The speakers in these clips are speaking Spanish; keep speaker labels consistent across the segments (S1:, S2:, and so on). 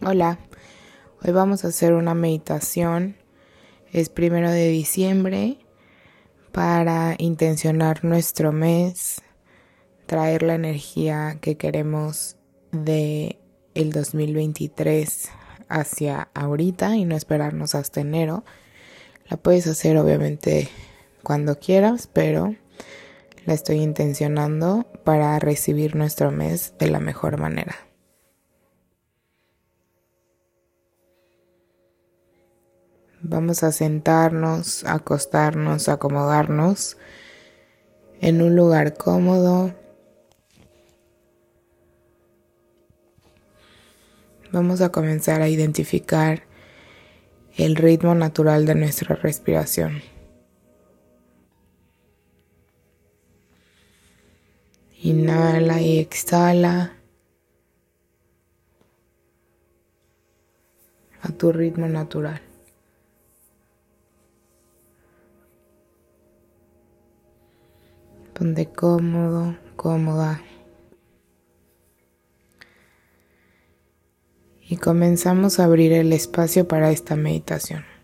S1: Hola, hoy vamos a hacer una meditación. Es primero de diciembre para intencionar nuestro mes, traer la energía que queremos de el 2023 hacia ahorita y no esperarnos hasta enero. La puedes hacer obviamente cuando quieras, pero la estoy intencionando para recibir nuestro mes de la mejor manera. Vamos a sentarnos, acostarnos, acomodarnos en un lugar cómodo. Vamos a comenzar a identificar el ritmo natural de nuestra respiración. Inhala y exhala a tu ritmo natural. Ponte cómodo, cómoda. Y comenzamos a abrir el espacio para esta meditación.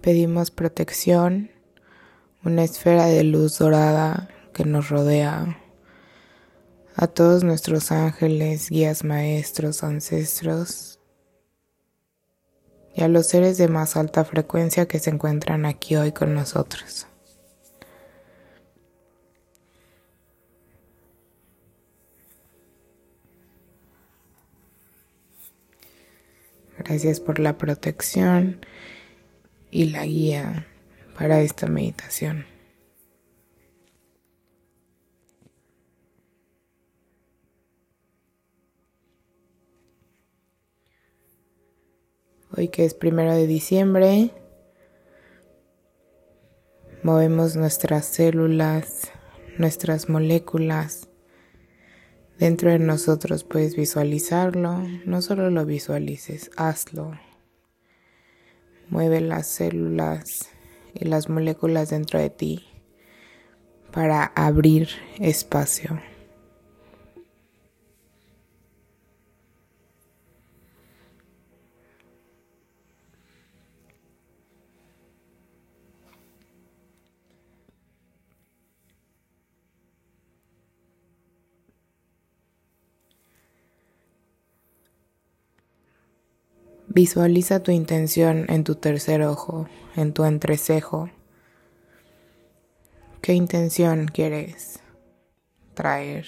S1: Pedimos protección, una esfera de luz dorada que nos rodea, a todos nuestros ángeles, guías maestros, ancestros y a los seres de más alta frecuencia que se encuentran aquí hoy con nosotros. Gracias por la protección y la guía para esta meditación. Hoy que es primero de diciembre, movemos nuestras células, nuestras moléculas. Dentro de nosotros puedes visualizarlo, no solo lo visualices, hazlo. Mueve las células y las moléculas dentro de ti para abrir espacio. Visualiza tu intención en tu tercer ojo, en tu entrecejo. ¿Qué intención quieres traer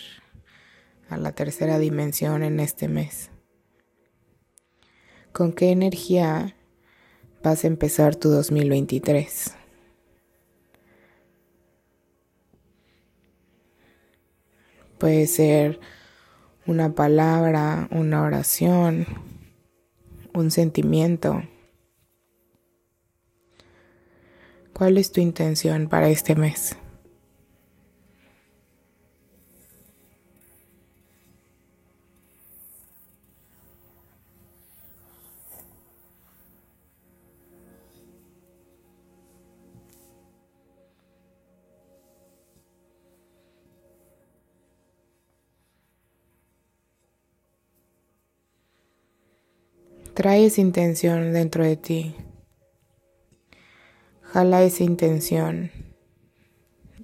S1: a la tercera dimensión en este mes? ¿Con qué energía vas a empezar tu 2023? Puede ser una palabra, una oración, un sentimiento. ¿Cuál es tu intención para este mes? Trae esa intención dentro de ti. Jala esa intención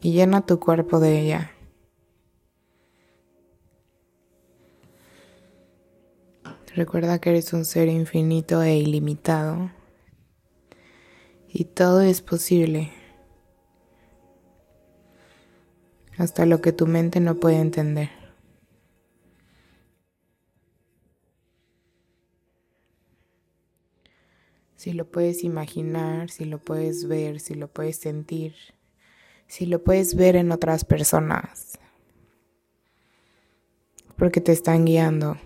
S1: y llena tu cuerpo de ella. Recuerda que eres un ser infinito e ilimitado y todo es posible. Hasta lo que tu mente no puede entender. Si lo puedes imaginar, si lo puedes ver, si lo puedes sentir, si lo puedes ver en otras personas, porque te están guiando,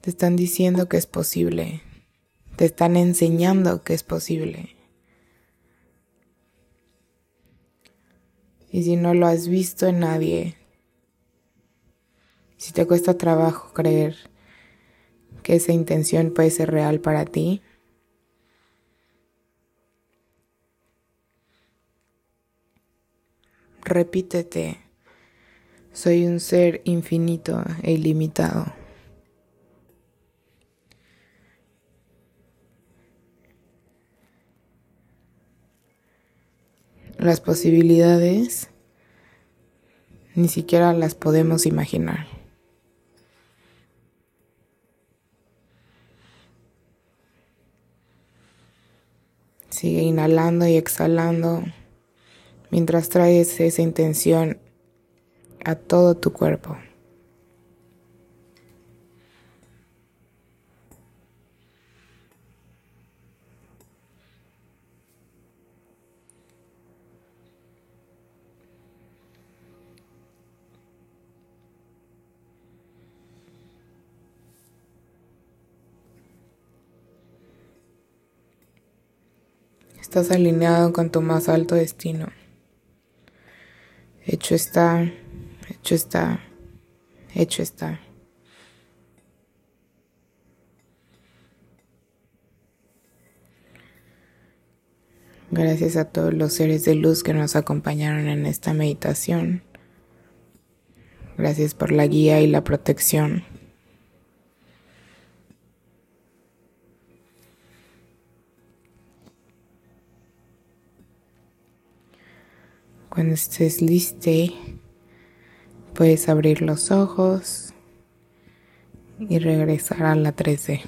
S1: te están diciendo que es posible, te están enseñando que es posible. Y si no lo has visto en nadie, si te cuesta trabajo creer que esa intención puede ser real para ti, repítete, soy un ser infinito e ilimitado. Las posibilidades ni siquiera las podemos imaginar. Sigue inhalando y exhalando mientras traes esa intención a todo tu cuerpo. Estás alineado con tu más alto destino. Hecho está, hecho está, hecho está. Gracias a todos los seres de luz que nos acompañaron en esta meditación. Gracias por la guía y la protección. Cuando estés listo, puedes abrir los ojos y regresar a la 13.